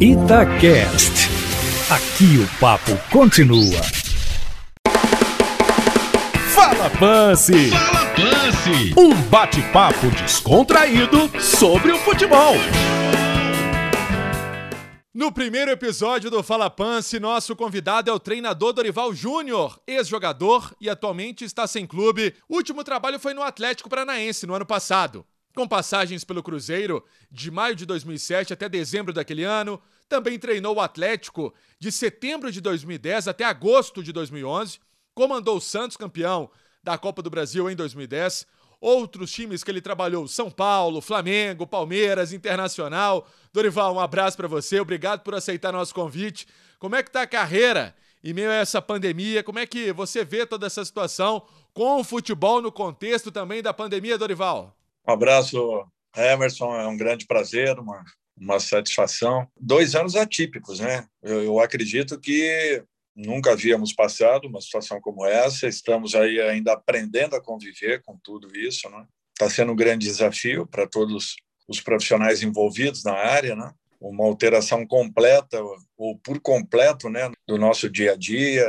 Itacast. Aqui o papo continua. Fala Pance! Fala Pance! Um bate-papo descontraído sobre o futebol. No primeiro episódio do Fala Pance, nosso convidado é o treinador Dorival Júnior, ex-jogador e atualmente está sem clube. O último trabalho foi no Atlético Paranaense no ano passado. Com passagens pelo Cruzeiro de maio de 2007 até dezembro daquele ano, também treinou o Atlético de setembro de 2010 até agosto de 2011, comandou o Santos campeão da Copa do Brasil em 2010, outros times que ele trabalhou, São Paulo, Flamengo, Palmeiras, Internacional. Dorival, um abraço para você, obrigado por aceitar nosso convite. Como é que tá a carreira em meio a essa pandemia? Como é que você vê toda essa situação com o futebol no contexto também da pandemia, Dorival? Um abraço, Emerson, é um grande prazer, uma, uma satisfação. Dois anos atípicos, né? Eu, eu acredito que nunca havíamos passado uma situação como essa. Estamos aí ainda aprendendo a conviver com tudo isso, né? Está sendo um grande desafio para todos os profissionais envolvidos na área, né? Uma alteração completa ou por completo, né, do nosso dia a dia,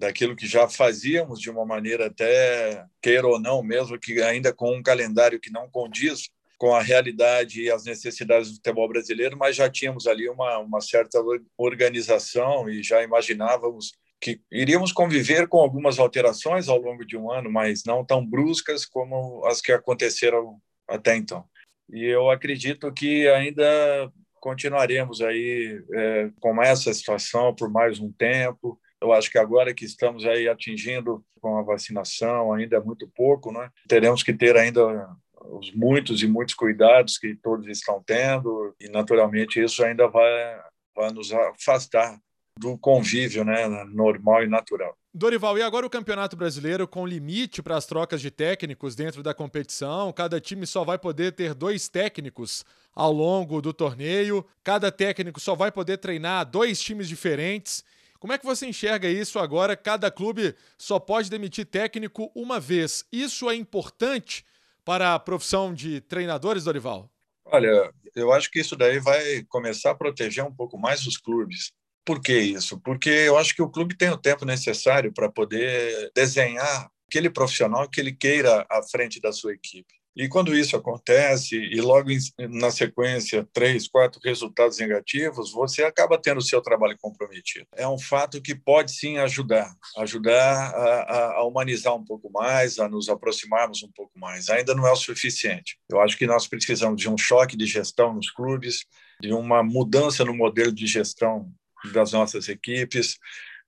daquilo que já fazíamos de uma maneira até queira ou não, mesmo que ainda com um calendário que não condiz com a realidade e as necessidades do futebol brasileiro, mas já tínhamos ali uma, uma certa organização e já imaginávamos que iríamos conviver com algumas alterações ao longo de um ano, mas não tão bruscas como as que aconteceram até então. E eu acredito que ainda continuaremos aí é, com essa situação por mais um tempo. Eu acho que agora que estamos aí atingindo com a vacinação, ainda é muito pouco, né? Teremos que ter ainda os muitos e muitos cuidados que todos estão tendo e naturalmente isso ainda vai, vai nos afastar do convívio né, normal e natural. Dorival, e agora o Campeonato Brasileiro com limite para as trocas de técnicos dentro da competição? Cada time só vai poder ter dois técnicos ao longo do torneio, cada técnico só vai poder treinar dois times diferentes. Como é que você enxerga isso agora? Cada clube só pode demitir técnico uma vez. Isso é importante para a profissão de treinadores, Dorival? Olha, eu acho que isso daí vai começar a proteger um pouco mais os clubes. Por que isso? Porque eu acho que o clube tem o tempo necessário para poder desenhar aquele profissional que ele queira à frente da sua equipe. E quando isso acontece, e logo na sequência, três, quatro resultados negativos, você acaba tendo o seu trabalho comprometido. É um fato que pode sim ajudar, ajudar a, a humanizar um pouco mais, a nos aproximarmos um pouco mais. Ainda não é o suficiente. Eu acho que nós precisamos de um choque de gestão nos clubes, de uma mudança no modelo de gestão das nossas equipes,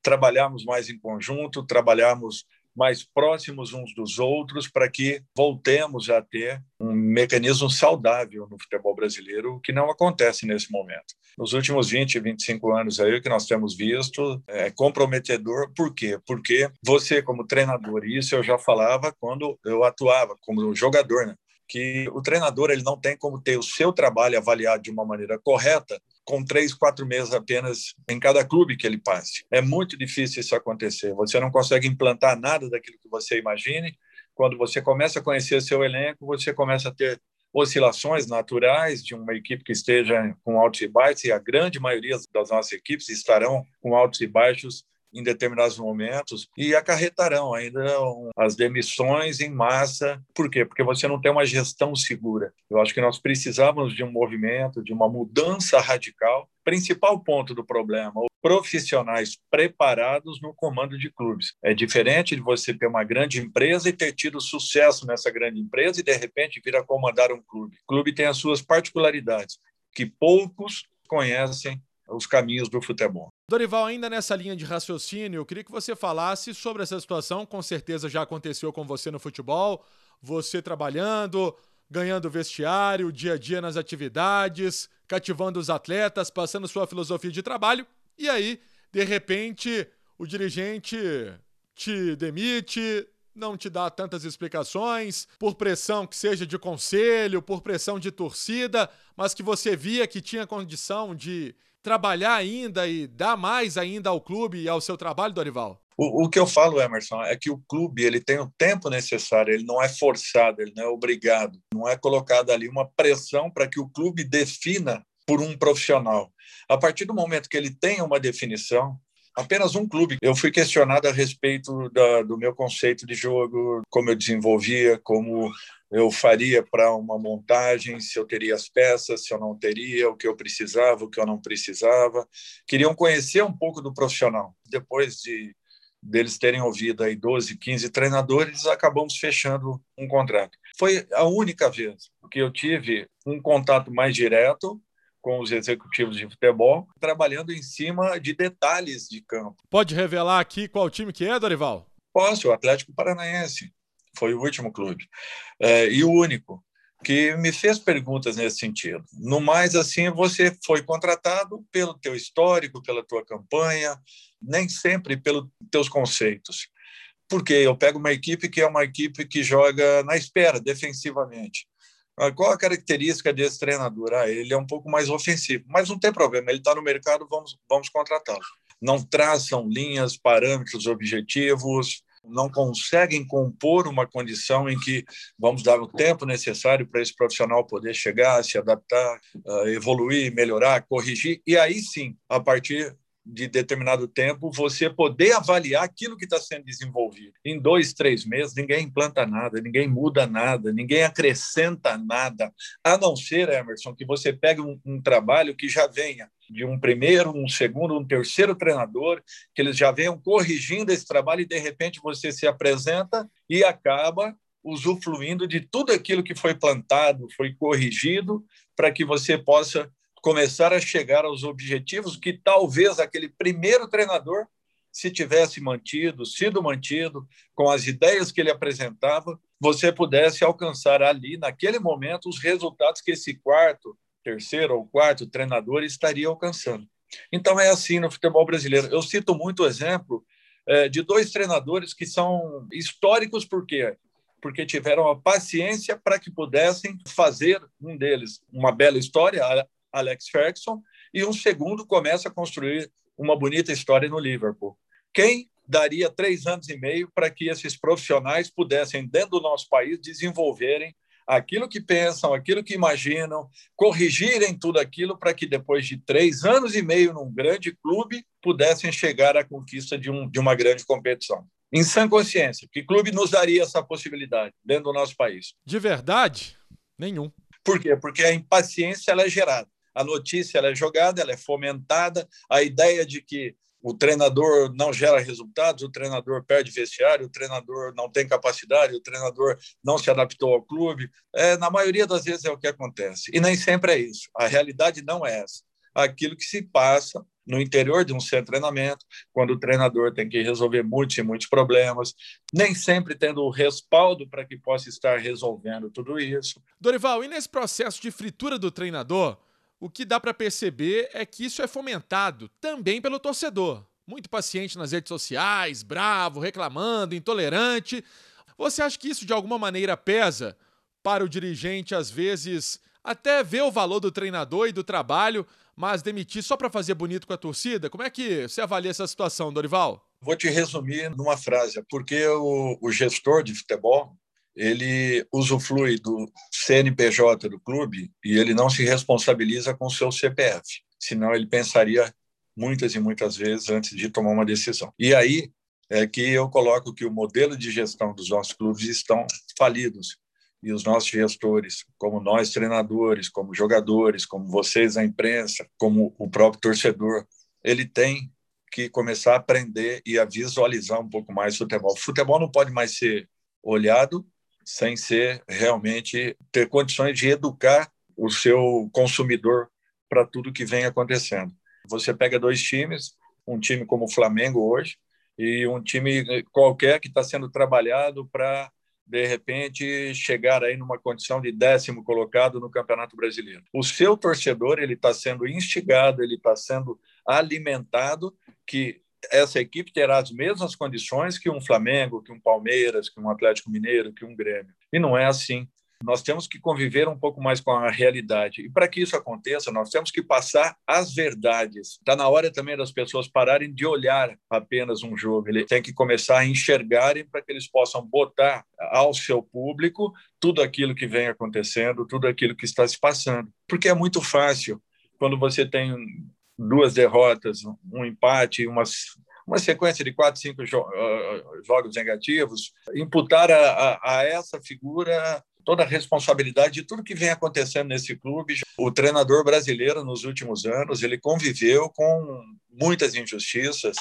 trabalharmos mais em conjunto, trabalharmos mais próximos uns dos outros para que voltemos a ter um mecanismo saudável no futebol brasileiro, o que não acontece nesse momento. Nos últimos 20, 25 anos aí, o que nós temos visto é comprometedor. Por quê? Porque você, como treinador, e isso eu já falava quando eu atuava como jogador, né? que o treinador ele não tem como ter o seu trabalho avaliado de uma maneira correta com três, quatro meses apenas em cada clube que ele passe. É muito difícil isso acontecer. Você não consegue implantar nada daquilo que você imagine. Quando você começa a conhecer seu elenco, você começa a ter oscilações naturais de uma equipe que esteja com altos e baixos, e a grande maioria das nossas equipes estarão com altos e baixos em determinados momentos e acarretarão ainda as demissões em massa. Por quê? Porque você não tem uma gestão segura. Eu acho que nós precisávamos de um movimento, de uma mudança radical. Principal ponto do problema, profissionais preparados no comando de clubes. É diferente de você ter uma grande empresa e ter tido sucesso nessa grande empresa e de repente vir a comandar um clube. O clube tem as suas particularidades que poucos conhecem os caminhos do futebol. Dorival, ainda nessa linha de raciocínio, eu queria que você falasse sobre essa situação. Com certeza já aconteceu com você no futebol, você trabalhando, ganhando vestiário, dia a dia nas atividades, cativando os atletas, passando sua filosofia de trabalho, e aí, de repente, o dirigente te demite, não te dá tantas explicações, por pressão que seja de conselho, por pressão de torcida, mas que você via que tinha condição de trabalhar ainda e dar mais ainda ao clube e ao seu trabalho, Dorival? O, o, que eu falo, Emerson, é que o clube ele tem o tempo necessário, ele não é forçado, ele não é obrigado, não é colocada ali uma pressão para que o clube defina por um profissional. A partir do momento que ele tem uma definição, apenas um clube. Eu fui questionado a respeito da, do meu conceito de jogo, como eu desenvolvia, como eu faria para uma montagem, se eu teria as peças, se eu não teria, o que eu precisava, o que eu não precisava. Queriam conhecer um pouco do profissional. Depois de deles terem ouvido aí 12, 15 treinadores, acabamos fechando um contrato. Foi a única vez que eu tive um contato mais direto com os executivos de futebol, trabalhando em cima de detalhes de campo. Pode revelar aqui qual time que é, Dorival? Posso, o Atlético Paranaense. Foi o último clube. É, e o único que me fez perguntas nesse sentido. No mais, assim, você foi contratado pelo teu histórico, pela tua campanha, nem sempre pelos teus conceitos. Porque eu pego uma equipe que é uma equipe que joga na espera, defensivamente. Ah, qual a característica desse treinador? Ah, ele é um pouco mais ofensivo, mas não tem problema, ele está no mercado, vamos, vamos contratá-lo. Não traçam linhas, parâmetros, objetivos, não conseguem compor uma condição em que vamos dar o tempo necessário para esse profissional poder chegar, se adaptar, ah, evoluir, melhorar, corrigir, e aí sim, a partir de determinado tempo, você poder avaliar aquilo que está sendo desenvolvido. Em dois, três meses, ninguém implanta nada, ninguém muda nada, ninguém acrescenta nada, a não ser, Emerson, que você pegue um, um trabalho que já venha de um primeiro, um segundo, um terceiro treinador, que eles já venham corrigindo esse trabalho e, de repente, você se apresenta e acaba usufruindo de tudo aquilo que foi plantado, foi corrigido, para que você possa começar a chegar aos objetivos que talvez aquele primeiro treinador, se tivesse mantido, sido mantido, com as ideias que ele apresentava, você pudesse alcançar ali, naquele momento, os resultados que esse quarto, terceiro ou quarto treinador estaria alcançando. Então é assim no futebol brasileiro. Eu cito muito o exemplo é, de dois treinadores que são históricos, por quê? Porque tiveram a paciência para que pudessem fazer um deles uma bela história, Alex Ferguson, e um segundo começa a construir uma bonita história no Liverpool. Quem daria três anos e meio para que esses profissionais pudessem, dentro do nosso país, desenvolverem aquilo que pensam, aquilo que imaginam, corrigirem tudo aquilo para que depois de três anos e meio num grande clube pudessem chegar à conquista de, um, de uma grande competição. Em sã consciência, que clube nos daria essa possibilidade dentro do nosso país? De verdade, nenhum. Por quê? Porque a impaciência ela é gerada a notícia ela é jogada, ela é fomentada, a ideia de que o treinador não gera resultados, o treinador perde vestiário, o treinador não tem capacidade, o treinador não se adaptou ao clube. É, na maioria das vezes é o que acontece. E nem sempre é isso. A realidade não é essa. Aquilo que se passa no interior de um centro de treinamento, quando o treinador tem que resolver muitos e muitos problemas, nem sempre tendo o respaldo para que possa estar resolvendo tudo isso. Dorival, e nesse processo de fritura do treinador, o que dá para perceber é que isso é fomentado também pelo torcedor. Muito paciente nas redes sociais, bravo, reclamando, intolerante. Você acha que isso de alguma maneira pesa para o dirigente, às vezes, até ver o valor do treinador e do trabalho, mas demitir só para fazer bonito com a torcida? Como é que você avalia essa situação, Dorival? Vou te resumir numa frase, porque o, o gestor de futebol ele usufrui do CNPJ do clube e ele não se responsabiliza com o seu CPF, senão ele pensaria muitas e muitas vezes antes de tomar uma decisão. E aí é que eu coloco que o modelo de gestão dos nossos clubes estão falidos e os nossos gestores, como nós treinadores, como jogadores, como vocês a imprensa, como o próprio torcedor, ele tem que começar a aprender e a visualizar um pouco mais o futebol. O futebol não pode mais ser olhado sem ser realmente ter condições de educar o seu consumidor para tudo que vem acontecendo. Você pega dois times, um time como o Flamengo hoje e um time qualquer que está sendo trabalhado para de repente chegar aí numa condição de décimo colocado no Campeonato Brasileiro. O seu torcedor ele está sendo instigado, ele está sendo alimentado que essa equipe terá as mesmas condições que um Flamengo, que um Palmeiras, que um Atlético Mineiro, que um Grêmio. E não é assim. Nós temos que conviver um pouco mais com a realidade. E para que isso aconteça, nós temos que passar as verdades. Está na hora também das pessoas pararem de olhar apenas um jogo. Ele tem que começar a enxergarem para que eles possam botar ao seu público tudo aquilo que vem acontecendo, tudo aquilo que está se passando. Porque é muito fácil quando você tem duas derrotas, um empate, uma, uma sequência de quatro, cinco jo jogos negativos, imputar a, a, a essa figura toda a responsabilidade de tudo que vem acontecendo nesse clube. O treinador brasileiro, nos últimos anos, ele conviveu com muitas injustiças.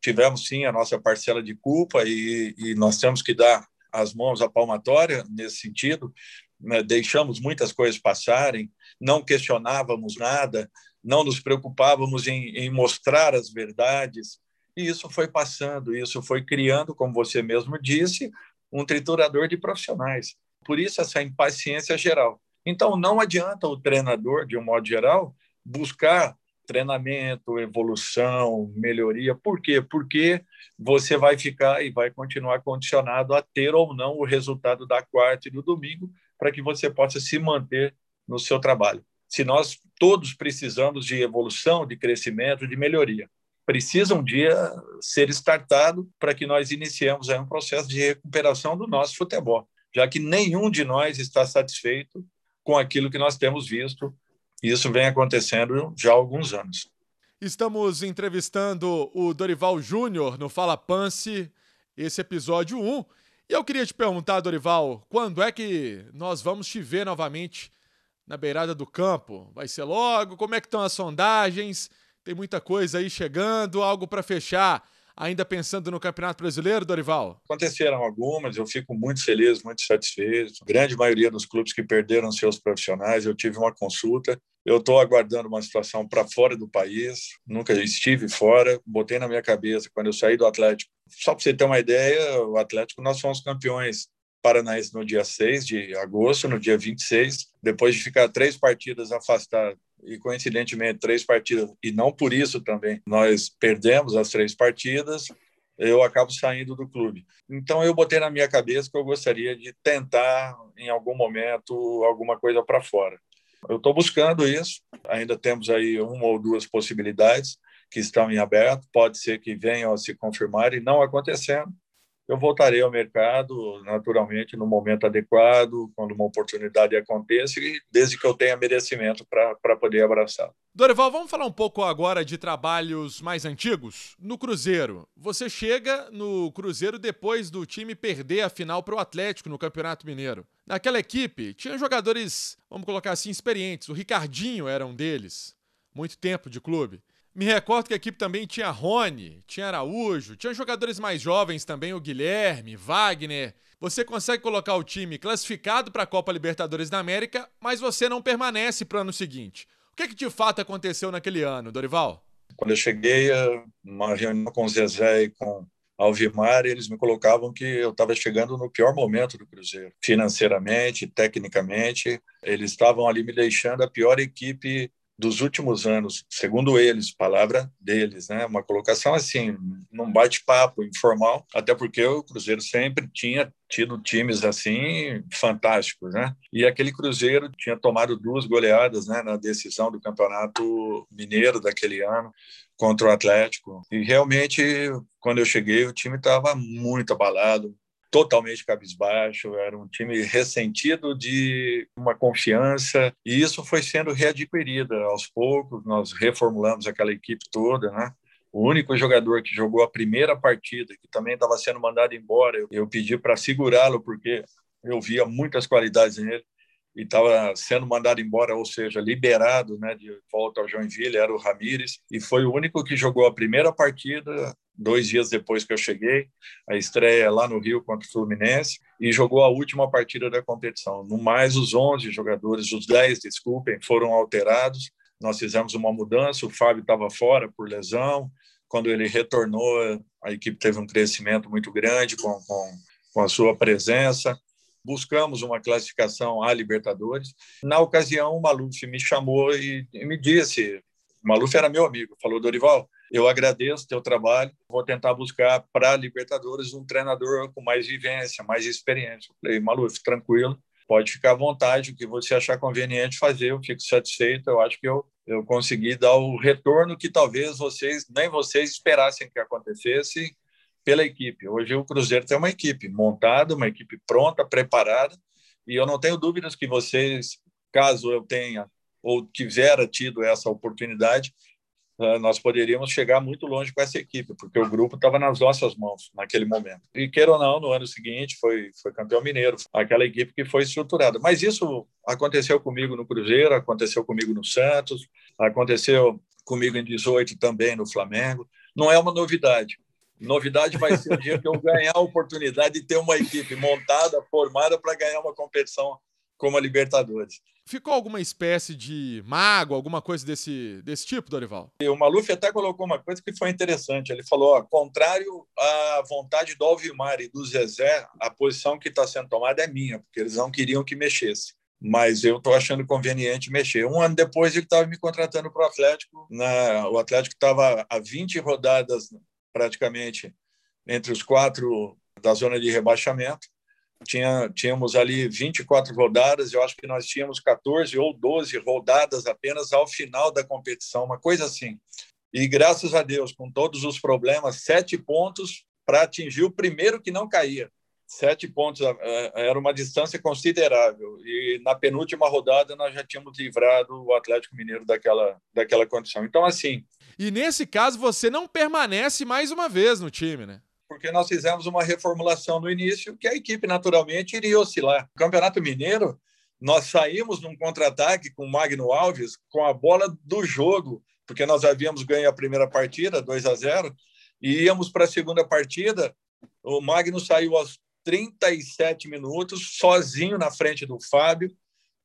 Tivemos, sim, a nossa parcela de culpa e, e nós temos que dar as mãos à palmatória nesse sentido. Né? Deixamos muitas coisas passarem, não questionávamos nada, não nos preocupávamos em, em mostrar as verdades. E isso foi passando, isso foi criando, como você mesmo disse, um triturador de profissionais. Por isso, essa impaciência geral. Então, não adianta o treinador, de um modo geral, buscar treinamento, evolução, melhoria. Por quê? Porque você vai ficar e vai continuar condicionado a ter ou não o resultado da quarta e do domingo para que você possa se manter no seu trabalho. Se nós todos precisamos de evolução, de crescimento, de melhoria, precisa um dia ser startado para que nós iniciemos um processo de recuperação do nosso futebol já que nenhum de nós está satisfeito com aquilo que nós temos visto. E isso vem acontecendo já há alguns anos. Estamos entrevistando o Dorival Júnior no Fala Pance, esse episódio 1. E eu queria te perguntar, Dorival, quando é que nós vamos te ver novamente na beirada do campo? Vai ser logo? Como é que estão as sondagens? Tem muita coisa aí chegando, algo para fechar ainda pensando no Campeonato Brasileiro, Dorival? Aconteceram algumas, eu fico muito feliz, muito satisfeito. A grande maioria dos clubes que perderam seus profissionais, eu tive uma consulta. Eu estou aguardando uma situação para fora do país, nunca estive fora. Botei na minha cabeça quando eu saí do Atlético. Só para você ter uma ideia, o Atlético nós fomos campeões Paranaense no dia 6 de agosto, no dia 26, depois de ficar três partidas afastado e coincidentemente três partidas e não por isso também nós perdemos as três partidas eu acabo saindo do clube. Então eu botei na minha cabeça que eu gostaria de tentar em algum momento alguma coisa para fora. Eu estou buscando isso. Ainda temos aí uma ou duas possibilidades que estão em aberto. Pode ser que venham a se confirmar e não acontecendo eu voltarei ao mercado naturalmente no momento adequado, quando uma oportunidade aconteça, e desde que eu tenha merecimento para poder abraçar. Dorival, vamos falar um pouco agora de trabalhos mais antigos? No Cruzeiro, você chega no Cruzeiro depois do time perder a final para o Atlético no Campeonato Mineiro. Naquela equipe, tinha jogadores, vamos colocar assim, experientes. O Ricardinho era um deles, muito tempo de clube. Me recordo que a equipe também tinha Rony, tinha Araújo, tinha jogadores mais jovens também, o Guilherme, Wagner. Você consegue colocar o time classificado para a Copa Libertadores da América, mas você não permanece para o ano seguinte. O que, é que de fato aconteceu naquele ano, Dorival? Quando eu cheguei, uma reunião com o Zezé e com Alvimar, eles me colocavam que eu estava chegando no pior momento do Cruzeiro, financeiramente, tecnicamente. Eles estavam ali me deixando a pior equipe dos últimos anos, segundo eles, palavra deles, né? Uma colocação assim, num bate-papo informal, até porque o Cruzeiro sempre tinha tido times assim fantásticos, né? E aquele Cruzeiro tinha tomado duas goleadas, né, na decisão do Campeonato Mineiro daquele ano contra o Atlético. E realmente, quando eu cheguei, o time estava muito abalado, totalmente cabisbaixo, era um time ressentido de uma confiança, e isso foi sendo readquirido aos poucos, nós reformulamos aquela equipe toda, né? O único jogador que jogou a primeira partida, que também estava sendo mandado embora, eu, pedi para segurá-lo, porque eu via muitas qualidades nele, e estava sendo mandado embora, ou seja, liberado né, de volta ao Joinville, era o Ramires, e foi o único que jogou a primeira partida, dois dias depois que eu cheguei, a estreia lá no Rio contra o Fluminense, e jogou a última partida da competição. No mais, os 11 jogadores, os 10, desculpem, foram alterados, nós fizemos uma mudança, o Fábio estava fora por lesão, quando ele retornou, a equipe teve um crescimento muito grande com, com, com a sua presença, buscamos uma classificação à Libertadores. Na ocasião, o Maluf me chamou e, me disse, o Maluf era meu amigo, falou, Dorival, eu agradeço teu trabalho, vou tentar buscar para a Libertadores um treinador com mais vivência, mais experiência. Eu falei, Maluf, tranquilo, pode ficar à vontade, o que você achar conveniente fazer, eu fico satisfeito, eu acho que eu, eu consegui dar o retorno que talvez vocês, nem vocês esperassem que acontecesse, pela equipe. Hoje o Cruzeiro tem uma equipe montada, uma equipe pronta, preparada, e eu não tenho dúvidas que vocês, caso eu tenha ou tivera tido essa oportunidade, eh, nós poderíamos chegar muito longe com essa equipe, porque o grupo estava nas nossas mãos naquele momento. E queira ou não, no ano seguinte foi, foi campeão mineiro, aquela equipe que foi estruturada. Mas isso aconteceu comigo no Cruzeiro, aconteceu comigo no Santos, aconteceu comigo em 18 também no Flamengo. Não é uma novidade. Novidade vai ser o dia que eu ganhar a oportunidade de ter uma equipe montada, formada para ganhar uma competição como a Libertadores. Ficou alguma espécie de mago, alguma coisa desse, desse tipo, Dorival? E o Maluf até colocou uma coisa que foi interessante. Ele falou: ó, contrário à vontade do Alvimar e do Zezé, a posição que está sendo tomada é minha, porque eles não queriam que mexesse. Mas eu estou achando conveniente mexer. Um ano depois, ele estava me contratando para o Atlético. Na, o Atlético estava a 20 rodadas, praticamente, entre os quatro da zona de rebaixamento tinha, tínhamos ali 24 rodadas, eu acho que nós tínhamos 14 ou 12 rodadas apenas ao final da competição, uma coisa assim. E graças a Deus, com todos os problemas, sete pontos para atingir o primeiro que não caía. Sete pontos era uma distância considerável. E na penúltima rodada nós já tínhamos livrado o Atlético Mineiro daquela, daquela condição. Então, assim. E nesse caso, você não permanece mais uma vez no time, né? porque nós fizemos uma reformulação no início que a equipe naturalmente iria oscilar. O Campeonato Mineiro, nós saímos num contra-ataque com o Magno Alves com a bola do jogo, porque nós havíamos ganho a primeira partida, 2 a 0, e íamos para a segunda partida. O Magno saiu aos 37 minutos, sozinho na frente do Fábio,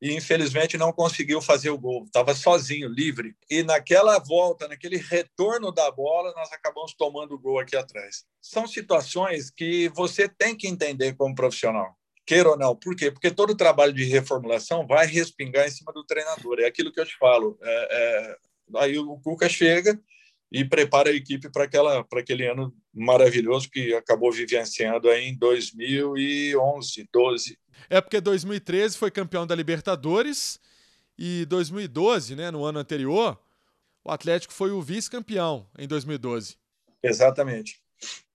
e infelizmente não conseguiu fazer o gol. Estava sozinho, livre. E naquela volta, naquele retorno da bola, nós acabamos tomando o gol aqui atrás. São situações que você tem que entender como profissional. Queira ou não. Por quê? Porque todo o trabalho de reformulação vai respingar em cima do treinador. É aquilo que eu te falo. É, é... Aí o Cuca chega e prepara a equipe para aquela para aquele ano maravilhoso que acabou vivenciando aí em 2011, 12 é porque 2013 foi campeão da Libertadores e 2012, né, no ano anterior, o Atlético foi o vice-campeão em 2012. Exatamente,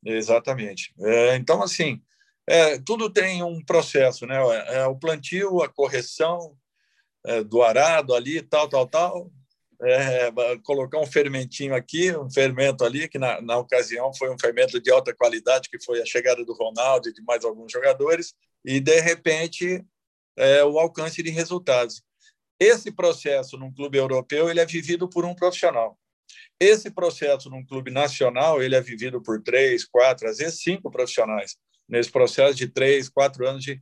exatamente. É, então, assim, é, tudo tem um processo, né? É, o plantio, a correção é, do arado ali, tal, tal, tal. É, colocar um fermentinho aqui, um fermento ali, que na, na ocasião foi um fermento de alta qualidade, que foi a chegada do Ronaldo e de mais alguns jogadores, e, de repente, é, o alcance de resultados. Esse processo num clube europeu ele é vivido por um profissional. Esse processo num clube nacional ele é vivido por três, quatro, às vezes cinco profissionais nesse processo de três, quatro anos de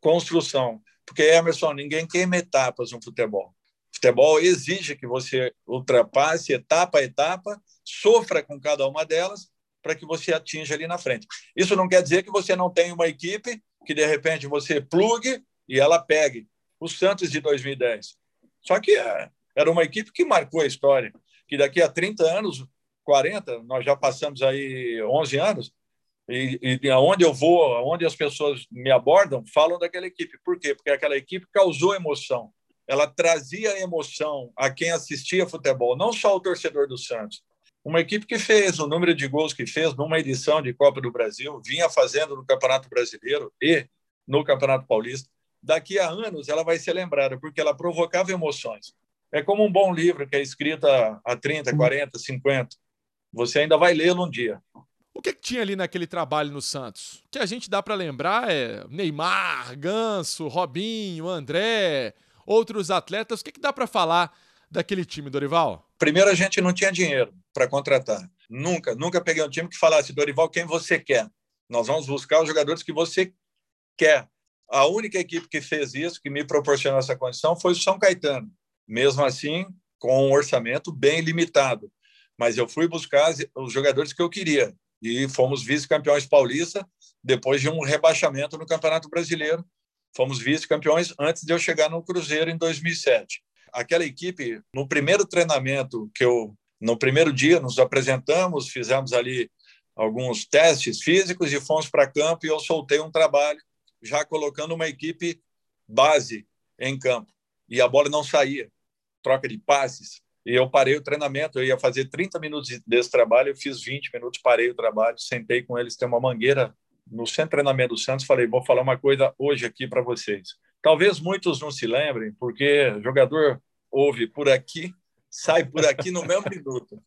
construção. Porque Emerson, ninguém queima etapas no futebol. Futebol exige que você ultrapasse etapa a etapa, sofra com cada uma delas para que você atinja ali na frente. Isso não quer dizer que você não tem uma equipe que de repente você plugue e ela pegue. O Santos de 2010. Só que é, era uma equipe que marcou a história, que daqui a 30 anos, 40, nós já passamos aí 11 anos, e, e aonde eu vou, aonde as pessoas me abordam, falam daquela equipe. Por quê? Porque aquela equipe causou emoção. Ela trazia emoção a quem assistia futebol, não só o torcedor do Santos, uma equipe que fez o número de gols que fez numa edição de Copa do Brasil, vinha fazendo no Campeonato Brasileiro e no Campeonato Paulista. Daqui a anos ela vai ser lembrada, porque ela provocava emoções. É como um bom livro que é escrito há 30, 40, 50. Você ainda vai lê-lo um dia. O que, que, tinha ali naquele trabalho no Santos? O que a gente dá para lembrar é Neymar, Ganso, Robinho, André, outros atletas. O que, que dá para falar daquele time, Dorival? Primeiro, a gente não tinha dinheiro para contratar. Nunca, nunca peguei um time que falasse, Dorival, quem você quer? Nós vamos buscar os jogadores que você quer. A única equipe que fez isso, que me proporcionou essa condição, foi o São Caetano. Mesmo assim, com um orçamento bem limitado. Mas eu fui buscar os jogadores que eu queria. E fomos vice-campeões paulista depois de um rebaixamento no Campeonato Brasileiro. Fomos vice-campeões antes de eu chegar no Cruzeiro em 2007 aquela equipe, no primeiro treinamento que eu, no primeiro dia, nos apresentamos, fizemos ali alguns testes físicos e fomos para campo e eu soltei um trabalho já colocando uma equipe base em campo. E a bola não saía, troca de passes. E eu parei o treinamento, eu ia fazer 30 minutos desse trabalho, eu fiz 20 minutos, parei o trabalho, sentei com eles, tem uma mangueira no centro de treinamento do Santos, falei, vou falar uma coisa hoje aqui para vocês. Talvez muitos não se lembrem, porque jogador ouve por aqui, sai por aqui no mesmo minuto.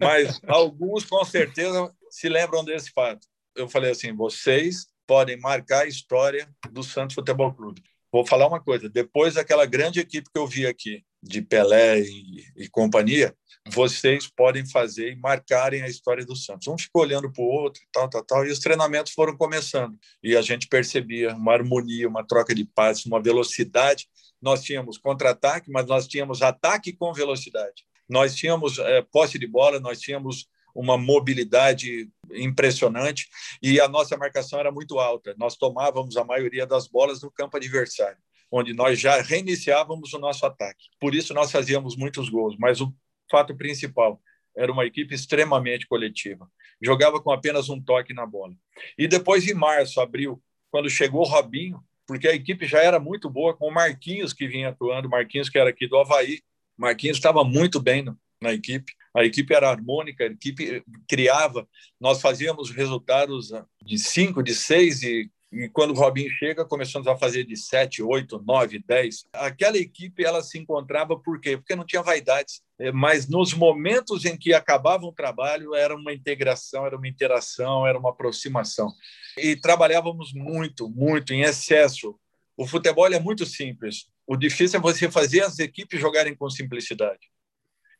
Mas alguns, com certeza, se lembram desse fato. Eu falei assim: vocês podem marcar a história do Santos Futebol Clube. Vou falar uma coisa: depois daquela grande equipe que eu vi aqui, de Pelé e, e companhia, vocês podem fazer e marcarem a história do Santos. Um ficou olhando para o outro, tal, tal, tal, e os treinamentos foram começando. E a gente percebia uma harmonia, uma troca de passes, uma velocidade. Nós tínhamos contra-ataque, mas nós tínhamos ataque com velocidade. Nós tínhamos é, posse de bola, nós tínhamos uma mobilidade impressionante e a nossa marcação era muito alta. Nós tomávamos a maioria das bolas no campo adversário, onde nós já reiniciávamos o nosso ataque. Por isso nós fazíamos muitos gols, mas o fato principal era uma equipe extremamente coletiva. Jogava com apenas um toque na bola. E depois em março, abril, quando chegou o Robinho, porque a equipe já era muito boa com o Marquinhos que vinha atuando, Marquinhos que era aqui do Havaí. Marquinhos estava muito bem no, na equipe. A equipe era harmônica, a equipe criava. Nós fazíamos resultados de cinco, de seis e e quando o Robinho chega, começamos a fazer de sete, oito, nove, dez. Aquela equipe ela se encontrava por quê? Porque não tinha vaidades. É, mas nos momentos em que acabava o trabalho, era uma integração, era uma interação, era uma aproximação. E trabalhávamos muito, muito, em excesso. O futebol é muito simples. O difícil é você fazer as equipes jogarem com simplicidade.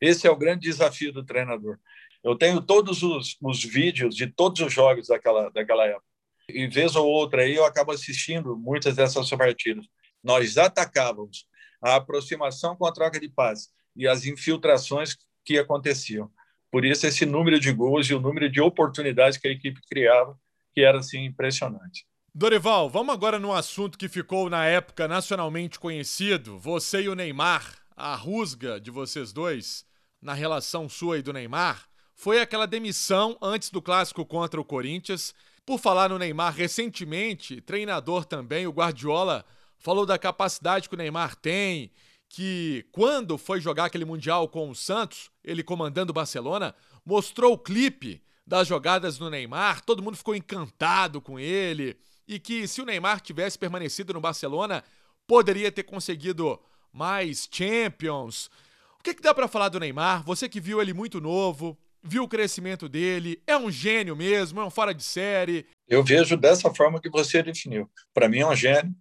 Esse é o grande desafio do treinador. Eu tenho todos os, os vídeos de todos os jogos daquela, daquela época. E vez ou outra aí eu acabo assistindo muitas dessas partidas. Nós atacávamos a aproximação com a troca de passes e as infiltrações que aconteciam. Por isso esse número de gols e o número de oportunidades que a equipe criava, que era assim impressionante. Dorival, vamos agora no assunto que ficou na época nacionalmente conhecido, você e o Neymar, a rusga de vocês dois na relação sua e do Neymar foi aquela demissão antes do clássico contra o Corinthians. Por falar no Neymar, recentemente, treinador também, o Guardiola, falou da capacidade que o Neymar tem, que quando foi jogar aquele Mundial com o Santos, ele comandando o Barcelona, mostrou o clipe das jogadas do Neymar, todo mundo ficou encantado com ele, e que se o Neymar tivesse permanecido no Barcelona, poderia ter conseguido mais Champions. O que, que dá para falar do Neymar? Você que viu ele muito novo, viu o crescimento dele, é um gênio mesmo, é um fora de série. Eu vejo dessa forma que você definiu. Para mim é um gênio,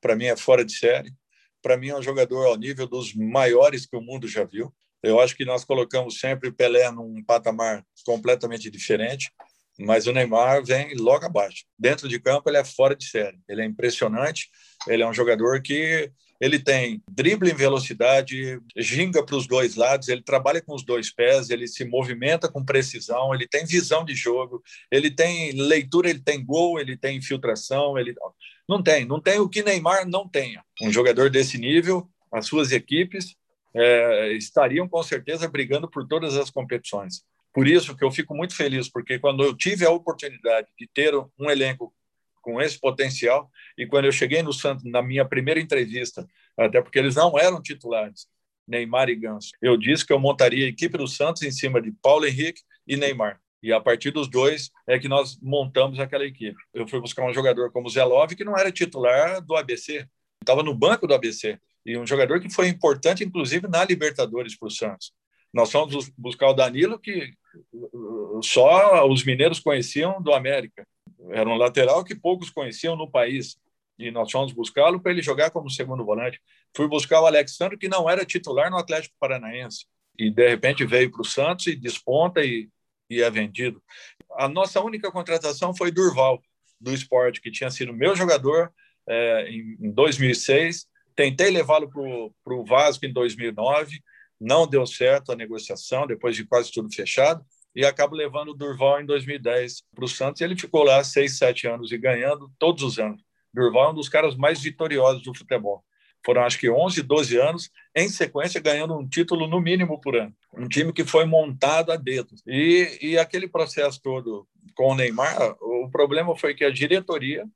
para mim é fora de série, para mim é um jogador ao nível dos maiores que o mundo já viu. Eu acho que nós colocamos sempre o Pelé num patamar completamente diferente, mas o Neymar vem logo abaixo. Dentro de campo ele é fora de série, ele é impressionante, ele é um jogador que ele tem drible em velocidade, ginga para os dois lados, ele trabalha com os dois pés, ele se movimenta com precisão, ele tem visão de jogo, ele tem leitura, ele tem gol, ele tem infiltração, ele não tem, não tem o que Neymar não tenha. Um jogador desse nível, as suas equipes é, estariam com certeza brigando por todas as competições. Por isso que eu fico muito feliz, porque quando eu tive a oportunidade de ter um elenco com esse potencial. E quando eu cheguei no Santos, na minha primeira entrevista, até porque eles não eram titulares, Neymar e Ganso, eu disse que eu montaria a equipe do Santos em cima de Paulo Henrique e Neymar. E a partir dos dois é que nós montamos aquela equipe. Eu fui buscar um jogador como Zé Love, que não era titular do ABC, estava no banco do ABC. E um jogador que foi importante, inclusive, na Libertadores para o Santos. Nós fomos buscar o Danilo, que só os mineiros conheciam do América. Era um lateral que poucos conheciam no país. E nós fomos buscá-lo para ele jogar como segundo volante. Fui buscar o Alexandre, que não era titular no Atlético Paranaense. E, de repente, veio para o Santos e desponta e, e é vendido. A nossa única contratação foi Durval, do esporte, que tinha sido meu jogador é, em, em 2006. Tentei levá-lo para o Vasco em 2009. Não deu certo a negociação, depois de quase tudo fechado e acaba levando o Durval em 2010 para o Santos. E ele ficou lá seis, sete anos e ganhando todos os anos. Durval é um dos caras mais vitoriosos do futebol. Foram acho que 11, 12 anos em sequência ganhando um título no mínimo por ano. Um time que foi montado a dedo. E, e aquele processo todo com o Neymar, o problema foi que a diretoria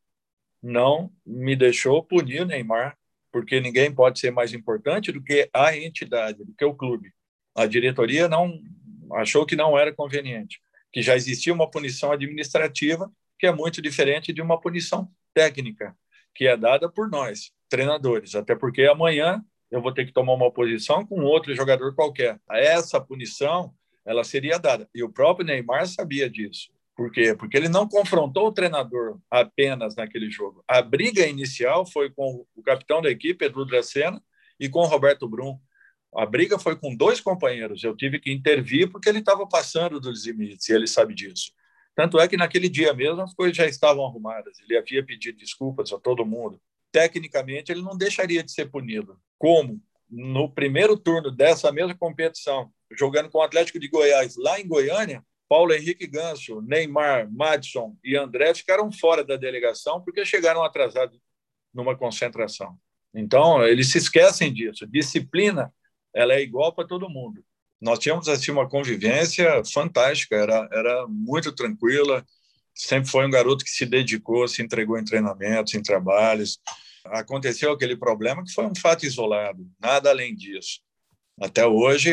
não me deixou punir o Neymar, porque ninguém pode ser mais importante do que a entidade, do que o clube. A diretoria não achou que não era conveniente, que já existia uma punição administrativa que é muito diferente de uma punição técnica, que é dada por nós, treinadores, até porque amanhã eu vou ter que tomar uma posição com outro jogador qualquer. Essa punição, ela seria dada. E o próprio Neymar sabia disso. Por quê? Porque ele não confrontou o treinador apenas naquele jogo. A briga inicial foi com o capitão da equipe, Edu Dracena, e com o Roberto Brum. A briga foi com dois companheiros. Eu tive que intervir porque ele estava passando dos limites e ele sabe disso. Tanto é que naquele dia mesmo as coisas já estavam arrumadas. Ele havia pedido desculpas a todo mundo. Tecnicamente, ele não deixaria de ser punido. Como? No primeiro turno dessa mesma competição, jogando com o Atlético de Goiás lá em Goiânia, Paulo Henrique Ganso, Neymar, Madison e André ficaram fora da delegação porque chegaram atrasados numa concentração. Então, eles se esquecem disso. Disciplina, ela é igual para todo mundo. Nós tínhamos assim uma convivência fantástica, era era muito tranquila. Sempre foi um garoto que se dedicou, se entregou em treinamentos, em trabalhos. Aconteceu aquele problema que foi um fato isolado, nada além disso. Até hoje,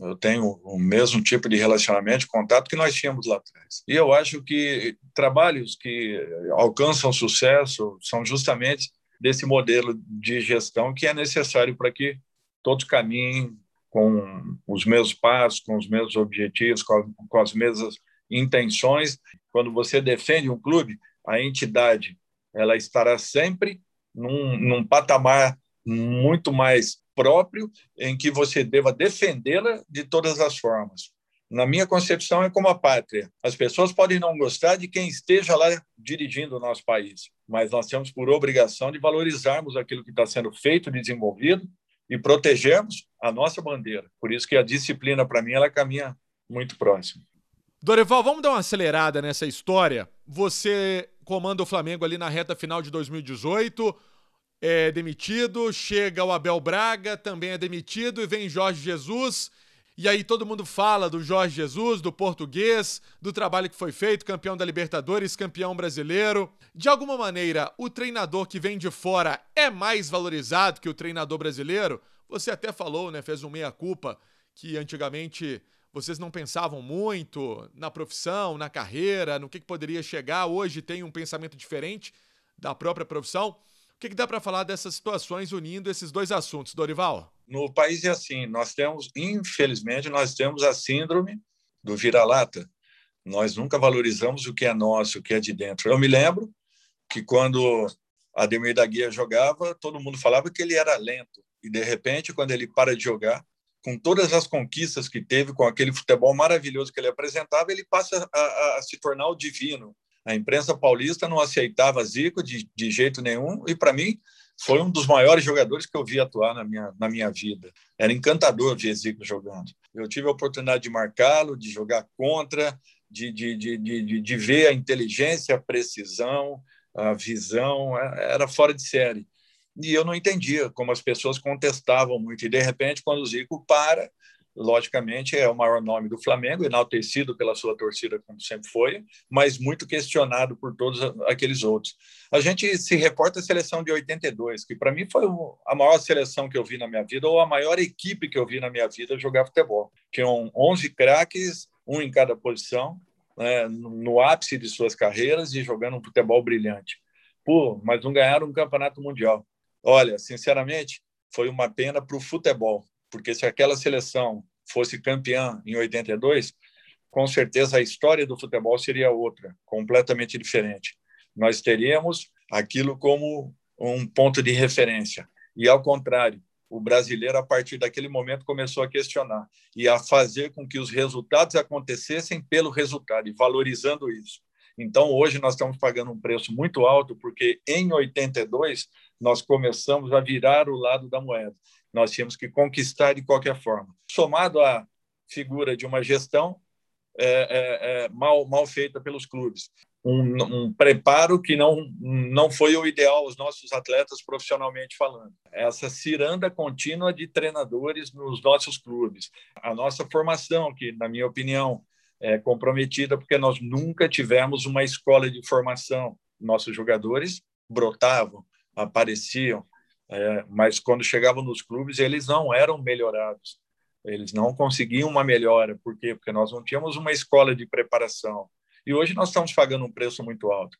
eu tenho o mesmo tipo de relacionamento, de contato que nós tínhamos lá atrás. E eu acho que trabalhos que alcançam sucesso são justamente desse modelo de gestão que é necessário para que todos caminhem com os mesmos passos, com os mesmos objetivos, com, com as mesmas intenções. Quando você defende um clube, a entidade ela estará sempre num, num patamar muito mais próprio em que você deva defendê-la de todas as formas. Na minha concepção, é como a pátria. As pessoas podem não gostar de quem esteja lá dirigindo o nosso país, mas nós temos por obrigação de valorizarmos aquilo que está sendo feito, desenvolvido e protegermos a nossa bandeira. Por isso que a disciplina, para mim, ela caminha muito próximo. Dorival, vamos dar uma acelerada nessa história. Você comanda o Flamengo ali na reta final de 2018 é demitido, chega o Abel Braga, também é demitido, e vem Jorge Jesus. E aí todo mundo fala do Jorge Jesus, do português, do trabalho que foi feito, campeão da Libertadores, campeão brasileiro. De alguma maneira, o treinador que vem de fora é mais valorizado que o treinador brasileiro? Você até falou, né, fez um meia-culpa, que antigamente vocês não pensavam muito na profissão, na carreira, no que, que poderia chegar. Hoje tem um pensamento diferente da própria profissão. O que, que dá para falar dessas situações unindo esses dois assuntos, Dorival? No país é assim, nós temos, infelizmente, nós temos a síndrome do vira-lata. Nós nunca valorizamos o que é nosso, o que é de dentro. Eu me lembro que quando Ademir da Guia jogava, todo mundo falava que ele era lento. E, de repente, quando ele para de jogar, com todas as conquistas que teve, com aquele futebol maravilhoso que ele apresentava, ele passa a, a, a se tornar o divino. A imprensa paulista não aceitava Zico de, de jeito nenhum e, para mim, foi um dos maiores jogadores que eu vi atuar na minha, na minha vida. Era encantador ver Zico jogando. Eu tive a oportunidade de marcá-lo, de jogar contra, de, de, de, de, de ver a inteligência, a precisão, a visão, é, era fora de série. E eu não entendia como as pessoas contestavam muito. E, de repente, quando o Zico para, logicamente, é o maior nome do Flamengo, enaltecido pela sua torcida, como sempre foi, mas muito questionado por todos aqueles outros. A gente se reporta a seleção de 82, que para mim foi a maior seleção que eu vi na minha vida, ou a maior equipe que eu vi na minha vida jogar futebol. Tinham 11 craques, um em cada posição, né, no ápice de suas carreiras e jogando um futebol brilhante. Pô, mas não ganharam um campeonato mundial. Olha, sinceramente, foi uma pena para o futebol, porque se aquela seleção fosse campeã em 82, com certeza a história do futebol seria outra, completamente diferente. Nós teríamos aquilo como um ponto de referência. E, ao contrário, o brasileiro, a partir daquele momento, começou a questionar e a fazer com que os resultados acontecessem pelo resultado e valorizando isso. Então, hoje, nós estamos pagando um preço muito alto, porque em 82 nós começamos a virar o lado da moeda nós tínhamos que conquistar de qualquer forma. Somado à figura de uma gestão é, é, é, mal, mal feita pelos clubes. Um, um, preparo que não, não foi o ideal aos nossos atletas profissionalmente falando. Essa ciranda contínua de treinadores nos nossos clubes. A nossa formação, que, na minha opinião, é comprometida porque nós nunca tivemos uma escola de formação. Nossos jogadores brotavam, apareciam, é, mas quando chegavam nos clubes, eles não eram melhorados. Eles não conseguiam uma melhora. Por quê? Porque nós não tínhamos uma escola de preparação. E hoje nós estamos pagando um preço muito alto.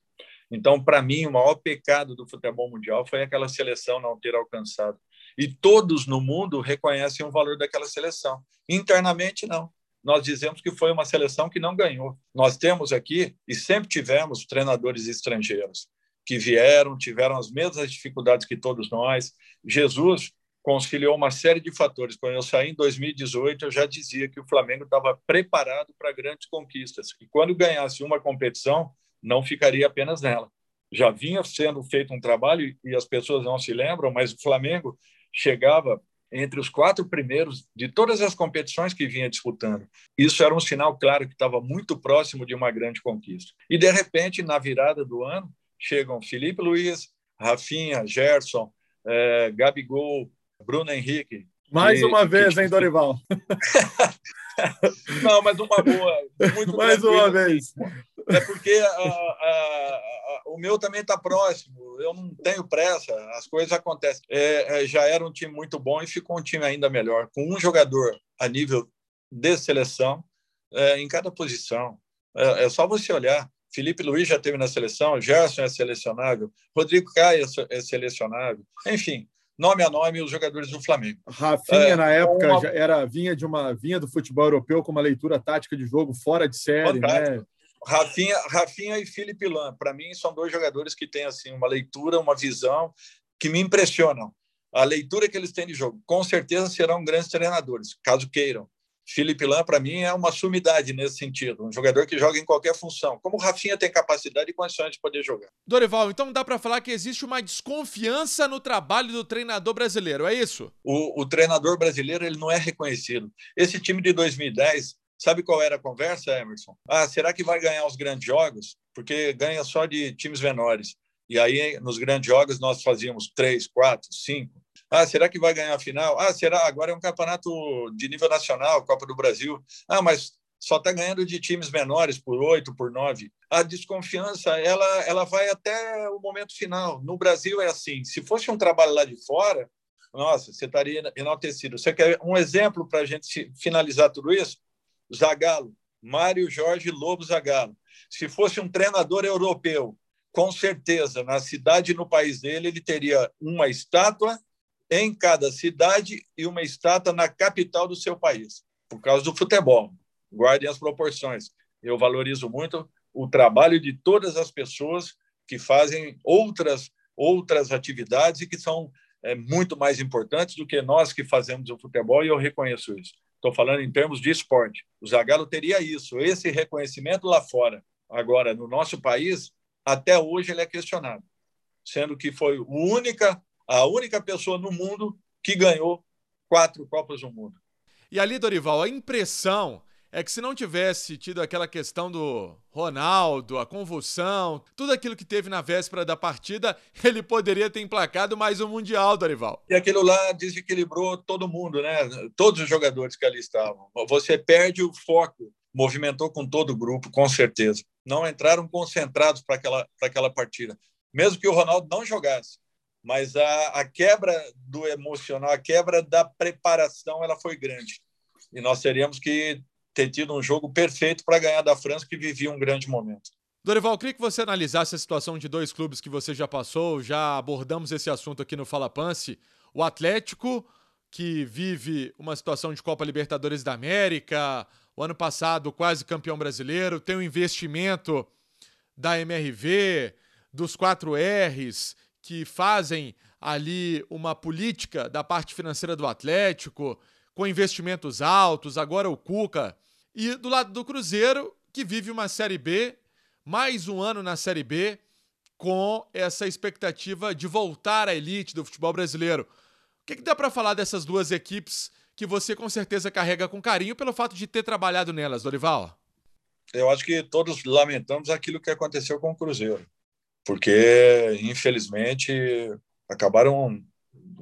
Então, para mim, o maior pecado do futebol mundial foi aquela seleção não ter alcançado. e todos no mundo reconhecem o valor daquela seleção. Internamente, não. Nós dizemos que foi uma seleção que não ganhou. Nós temos aqui, e sempre tivemos, treinadores estrangeiros que vieram, tiveram as mesmas dificuldades que todos nós. Jesus conciliou uma série de fatores. Quando eu saí em 2018, eu já dizia que o Flamengo estava preparado para grandes conquistas. E quando ganhasse uma competição, não ficaria apenas nela. Já vinha sendo feito um trabalho, e as pessoas não se lembram, mas o Flamengo chegava entre os quatro primeiros de todas as competições que vinha disputando. Isso era um sinal claro que estava muito próximo de uma grande conquista. E, de repente, na virada do ano, chegam Felipe Luiz, Rafinha, Gerson, é, Gabigol, Bruno Henrique. Mais uma vez, que... hein, Dorival? Não, mas uma boa. Muito Mais uma vez. É porque a, a, a, o meu também está próximo. Eu não tenho pressa, as coisas acontecem. É, é, já era um time muito bom e ficou um time ainda melhor, com um jogador a nível de seleção é, em cada posição. É, é, só você olhar. Felipe Luiz já teve na seleção, Gerson é selecionável, Rodrigo Caio é, é selecionável. Enfim, nome a nome os jogadores do Flamengo. Rafinha é, na época uma... era vinha de uma vinha do futebol europeu com uma leitura tática de jogo fora de série? Fantástico. né? Rafinha, Rafinha e Felipe Lan, para mim são dois jogadores que têm assim uma leitura, uma visão que me impressionam. A leitura que eles têm de jogo, com certeza serão grandes treinadores, caso queiram. Felipe Lan, para mim, é uma sumidade nesse sentido. Um jogador que joga em qualquer função. Como o Rafinha tem capacidade e condições de poder jogar. Dorival, então dá para falar que existe uma desconfiança no trabalho do treinador brasileiro, é isso? O, o treinador brasileiro ele não é reconhecido. Esse time de 2010, sabe qual era a conversa, Emerson? Ah, será que vai ganhar os grandes jogos? Porque ganha só de times menores. E aí, nos grandes jogos, nós fazíamos três, quatro, cinco. Ah, será que vai ganhar a final? Ah, será? Agora é um campeonato de nível nacional, Copa do Brasil. Ah, mas só está ganhando de times menores por oito, por nove. A desconfiança ela, ela vai até o momento final. No Brasil é assim. Se fosse um trabalho lá de fora, nossa, você estaria enaltecido. Você quer um exemplo para a gente finalizar tudo isso? Zagallo, Mário Jorge Lobo Zagallo. Se fosse um treinador europeu, com certeza, na cidade e no país dele, ele teria uma estátua em cada cidade e uma estátua na capital do seu país, por causa do futebol. Guardem as proporções. Eu valorizo muito o trabalho de todas as pessoas que fazem outras outras atividades e que são é, muito mais importantes do que nós que fazemos o futebol e eu reconheço isso. Estou falando em termos de esporte. O Zagallo teria isso, esse reconhecimento lá fora. Agora, no nosso país, até hoje ele é questionado, sendo que foi o única a única pessoa no mundo que ganhou quatro Copas do Mundo. E ali, Dorival, a impressão é que se não tivesse tido aquela questão do Ronaldo, a convulsão, tudo aquilo que teve na véspera da partida, ele poderia ter emplacado mais um Mundial, Dorival. E aquilo lá desequilibrou todo mundo, né? Todos os jogadores que ali estavam. Você perde o foco. Movimentou com todo o grupo, com certeza. Não entraram concentrados para aquela, aquela partida. Mesmo que o Ronaldo não jogasse, mas a, a quebra do emocional, a quebra da preparação, ela foi grande. E nós teríamos que ter tido um jogo perfeito para ganhar da França, que vivia um grande momento. Dorival, queria que você analisasse a situação de dois clubes que você já passou, já abordamos esse assunto aqui no Fala Pance. O Atlético, que vive uma situação de Copa Libertadores da América, o ano passado quase campeão brasileiro, tem o um investimento da MRV, dos 4 Rs, que fazem ali uma política da parte financeira do Atlético, com investimentos altos, agora o Cuca. E do lado do Cruzeiro, que vive uma Série B, mais um ano na Série B, com essa expectativa de voltar à elite do futebol brasileiro. O que, que dá para falar dessas duas equipes que você com certeza carrega com carinho pelo fato de ter trabalhado nelas, Dorival? Eu acho que todos lamentamos aquilo que aconteceu com o Cruzeiro porque infelizmente acabaram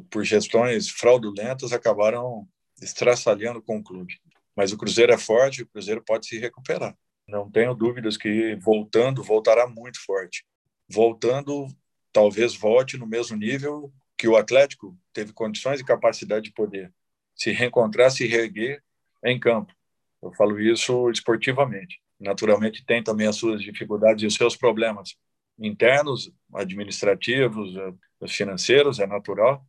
por gestões fraudulentas acabaram estraçalhando com o clube. Mas o Cruzeiro é forte, o Cruzeiro pode se recuperar. Não tenho dúvidas que voltando voltará muito forte. Voltando, talvez volte no mesmo nível que o Atlético teve condições e capacidade de poder se reencontrar, se reerguer em campo. Eu falo isso esportivamente. Naturalmente tem também as suas dificuldades e os seus problemas, internos, administrativos, eh, financeiros, é natural,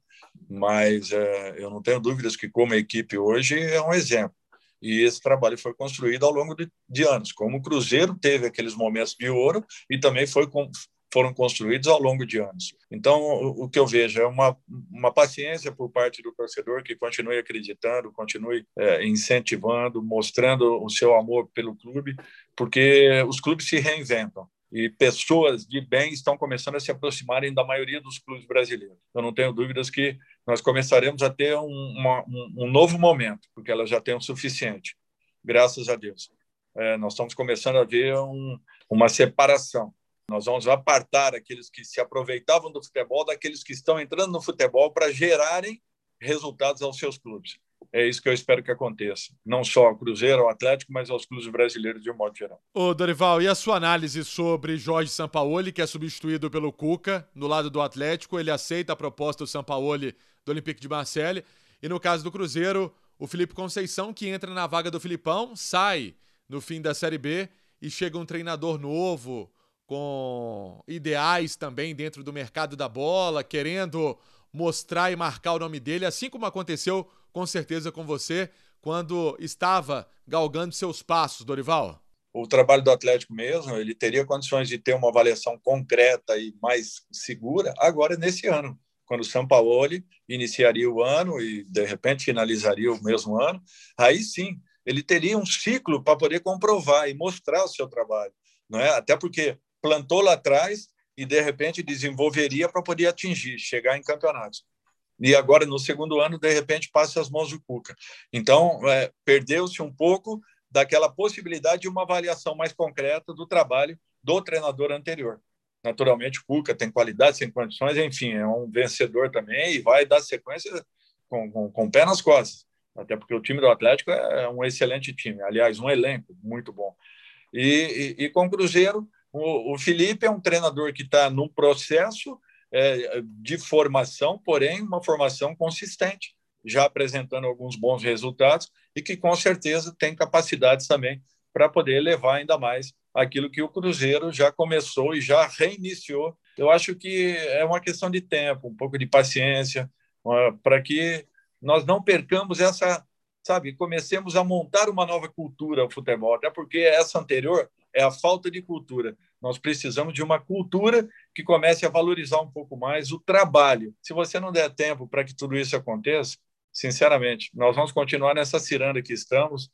Mas é, eu não tenho dúvidas que, como equipe hoje, é um exemplo. E esse trabalho foi construído ao longo de, de anos. Como o Cruzeiro teve aqueles momentos de ouro e também foi com, foram construídos ao longo de anos. Então, o, o, que eu vejo é uma, uma paciência por parte do torcedor que continue acreditando, continue é, incentivando, mostrando o seu amor pelo clube, porque os clubes se reinventam e pessoas de bem estão começando a se aproximarem da maioria dos clubes brasileiros. Eu não tenho dúvidas que nós começaremos a ter um, uma, um novo momento, porque elas já têm o suficiente, graças a Deus. É, nós estamos começando a ver um, uma separação. Nós vamos apartar aqueles que se aproveitavam do futebol daqueles que estão entrando no futebol para gerarem resultados aos seus clubes é isso que eu espero que aconteça. Não só ao Cruzeiro, ao Atlético, mas aos clubes brasileiros de um modo geral. Ô, Dorival, e a sua análise sobre Jorge Sampaoli, que é substituído pelo Cuca no lado do Atlético? Ele aceita a proposta do Sampaoli do Olympique de Marseille. E no caso do Cruzeiro, o Felipe Conceição, que entra na vaga do Filipão, sai no fim da Série B e chega um treinador novo, com ideais também dentro do mercado da bola, querendo mostrar e marcar o nome dele, assim como aconteceu com certeza com você quando estava galgando seus passos, Dorival? O trabalho do Atlético mesmo, ele teria condições de ter uma avaliação concreta e mais segura agora nesse ano, quando o São Paulo iniciaria o ano e de repente finalizaria o mesmo ano, aí sim ele teria um ciclo para poder comprovar e mostrar o seu trabalho, não é? Até porque plantou lá atrás e de repente desenvolveria para poder atingir, chegar em campeonatos e agora no segundo ano de repente passa as mãos do Cuca. Então é, perdeu-se um pouco daquela possibilidade de uma avaliação mais concreta do trabalho do treinador anterior. Naturalmente, o Cuca tem qualidade, tem condições, enfim, é um vencedor também e vai dar sequência com, com, com o pé nas costas. Até porque o time do Atlético é um excelente time, aliás, um elenco muito bom. E, e, e com o Cruzeiro, o, o Felipe é um treinador que está no processo é, de formação, porém uma formação consistente, já apresentando alguns bons resultados e que com certeza tem capacidades também para poder levar ainda mais aquilo que o Cruzeiro já começou e já reiniciou. Eu acho que é uma questão de tempo, um pouco de paciência, para que nós não percamos essa, sabe, comecemos a montar uma nova cultura ao futebol, até porque essa anterior é a falta de cultura. Nós precisamos de uma cultura que comece a valorizar um pouco mais o trabalho. Se você não der tempo para que tudo isso aconteça, sinceramente, nós vamos continuar nessa ciranda que estamos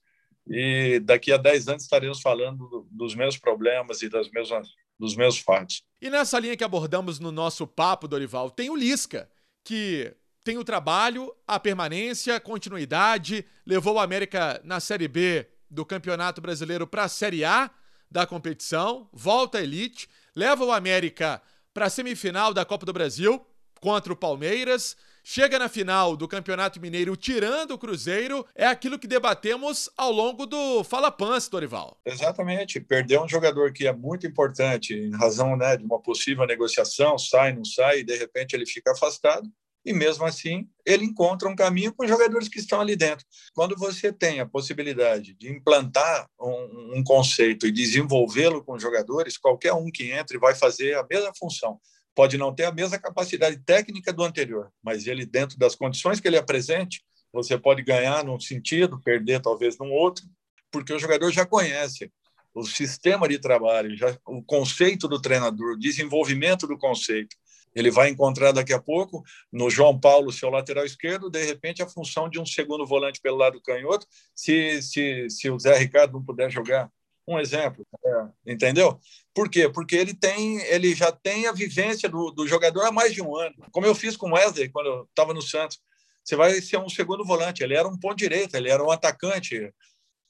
e daqui a 10 anos estaremos falando dos meus problemas e das mesmas, dos meus fatos. E nessa linha que abordamos no nosso papo, Dorival, tem o Lisca, que tem o trabalho, a permanência, continuidade, levou o América na Série B do Campeonato Brasileiro para a Série A da competição, volta à elite, leva o América para a semifinal da Copa do Brasil contra o Palmeiras. Chega na final do Campeonato Mineiro tirando o Cruzeiro, é aquilo que debatemos ao longo do Fala Pans, Dorival. Exatamente, perdeu um jogador que é muito importante em razão né, de uma possível negociação, sai, não sai, e de repente ele fica afastado e mesmo assim ele encontra um caminho com os jogadores que estão ali dentro. Quando você tem a possibilidade de implantar um, um conceito e desenvolvê-lo com os jogadores, qualquer um que entre vai fazer a mesma função. Pode não ter a mesma capacidade técnica do anterior, mas ele, dentro das condições que ele apresente, você pode ganhar num sentido, perder talvez num outro, porque o jogador já conhece o sistema de trabalho, já, o conceito do treinador, o desenvolvimento do conceito. Ele vai encontrar daqui a pouco no João Paulo, seu lateral esquerdo, de repente a função de um segundo volante pelo lado canhoto, se, se, se o Zé Ricardo não puder jogar. Um exemplo, é, entendeu? Por quê? Porque ele tem, ele já tem a vivência do, do jogador há mais de um ano. Como eu fiz com o Wesley quando eu estava no Santos. Você vai ser um segundo volante. Ele era um ponto direito, ele era um atacante.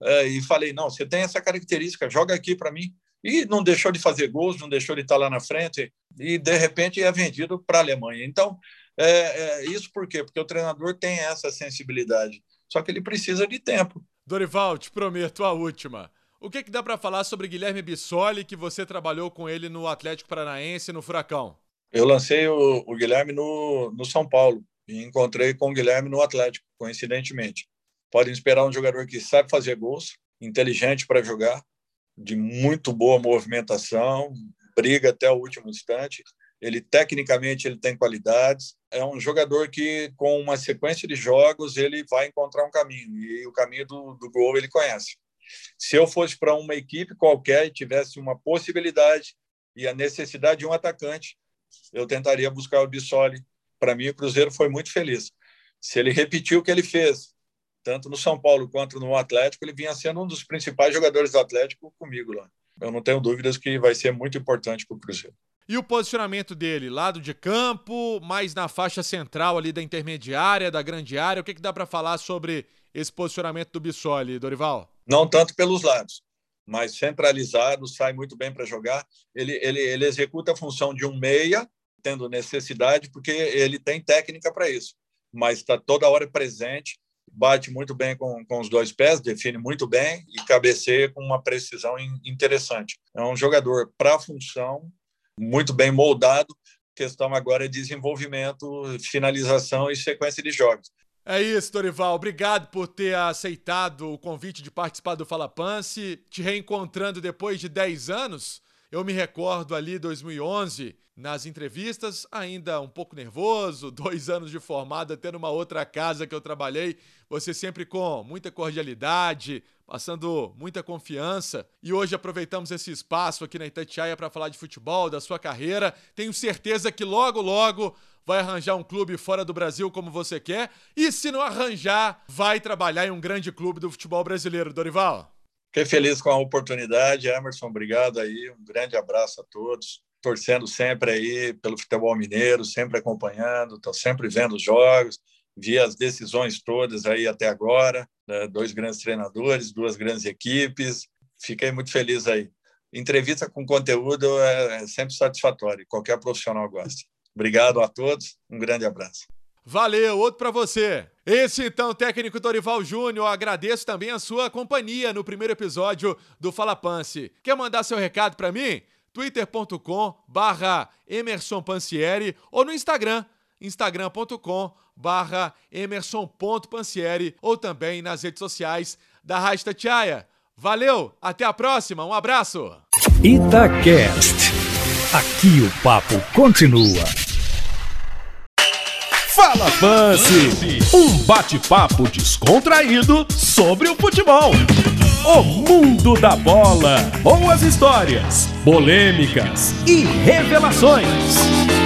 É, e falei, não, você tem essa característica, joga aqui para mim e não deixou de fazer gols, não deixou de estar lá na frente e de repente é vendido para a Alemanha. Então, é, é, isso por quê? Porque o treinador tem essa sensibilidade, só que ele precisa de tempo. Dorival, te prometo a última. O que, que dá para falar sobre Guilherme Bissoli, que você trabalhou com ele no Atlético Paranaense no Furacão? Eu lancei o, o Guilherme no, no São Paulo e encontrei com o Guilherme no Atlético, coincidentemente. Podem esperar um jogador que sabe fazer gols, inteligente para jogar, de muito boa movimentação, briga até o último instante. ele tecnicamente ele tem qualidades, é um jogador que com uma sequência de jogos ele vai encontrar um caminho e o caminho do, do gol ele conhece. Se eu fosse para uma equipe qualquer e tivesse uma possibilidade e a necessidade de um atacante, eu tentaria buscar o Bissoli. Para mim, o Cruzeiro foi muito feliz. Se ele repetiu o que ele fez, tanto no São Paulo quanto no Atlético, ele vinha sendo um dos principais jogadores do Atlético comigo lá. Eu não tenho dúvidas que vai ser muito importante para o Cruzeiro. E o posicionamento dele, lado de campo, mais na faixa central ali da intermediária, da grande área, o que, que dá para falar sobre esse posicionamento do Bissoli, Dorival? Não tanto pelos lados, mas centralizado, sai muito bem para jogar. Ele, ele, ele executa a função de um meia, tendo necessidade, porque ele tem técnica para isso, mas está toda hora presente, bate muito bem com, com os dois pés, define muito bem e cabeceia com uma precisão interessante. É um jogador para função, muito bem moldado. A questão agora é desenvolvimento, finalização e sequência de jogos. É isso, Dorival. Obrigado por ter aceitado o convite de participar do Fala Pance. Te reencontrando depois de 10 anos. Eu me recordo ali 2011, nas entrevistas, ainda um pouco nervoso, dois anos de formado, até numa outra casa que eu trabalhei. Você sempre com muita cordialidade, passando muita confiança. E hoje aproveitamos esse espaço aqui na Itatiaia para falar de futebol, da sua carreira. Tenho certeza que logo, logo vai arranjar um clube fora do Brasil como você quer. E se não arranjar, vai trabalhar em um grande clube do futebol brasileiro, Dorival. Fiquei feliz com a oportunidade, Emerson. Obrigado aí. Um grande abraço a todos. Torcendo sempre aí pelo futebol mineiro, sempre acompanhando, estou sempre vendo os jogos vi as decisões todas aí até agora, né? dois grandes treinadores, duas grandes equipes, fiquei muito feliz aí. Entrevista com conteúdo é, é sempre satisfatório, qualquer profissional gosta. Obrigado a todos, um grande abraço. Valeu, outro para você. Esse então, técnico Dorival Júnior, agradeço também a sua companhia no primeiro episódio do Fala Pance. Quer mandar seu recado para mim? twitter.com barra Emerson Pansieri ou no Instagram, instagram.com barra emerson.pansieri ou também nas redes sociais da Rádio Tatiaia. Valeu, até a próxima, um abraço! Itacast. Aqui o papo continua. Fala Fancy, um bate-papo descontraído sobre o futebol. O mundo da bola, boas histórias, polêmicas e revelações.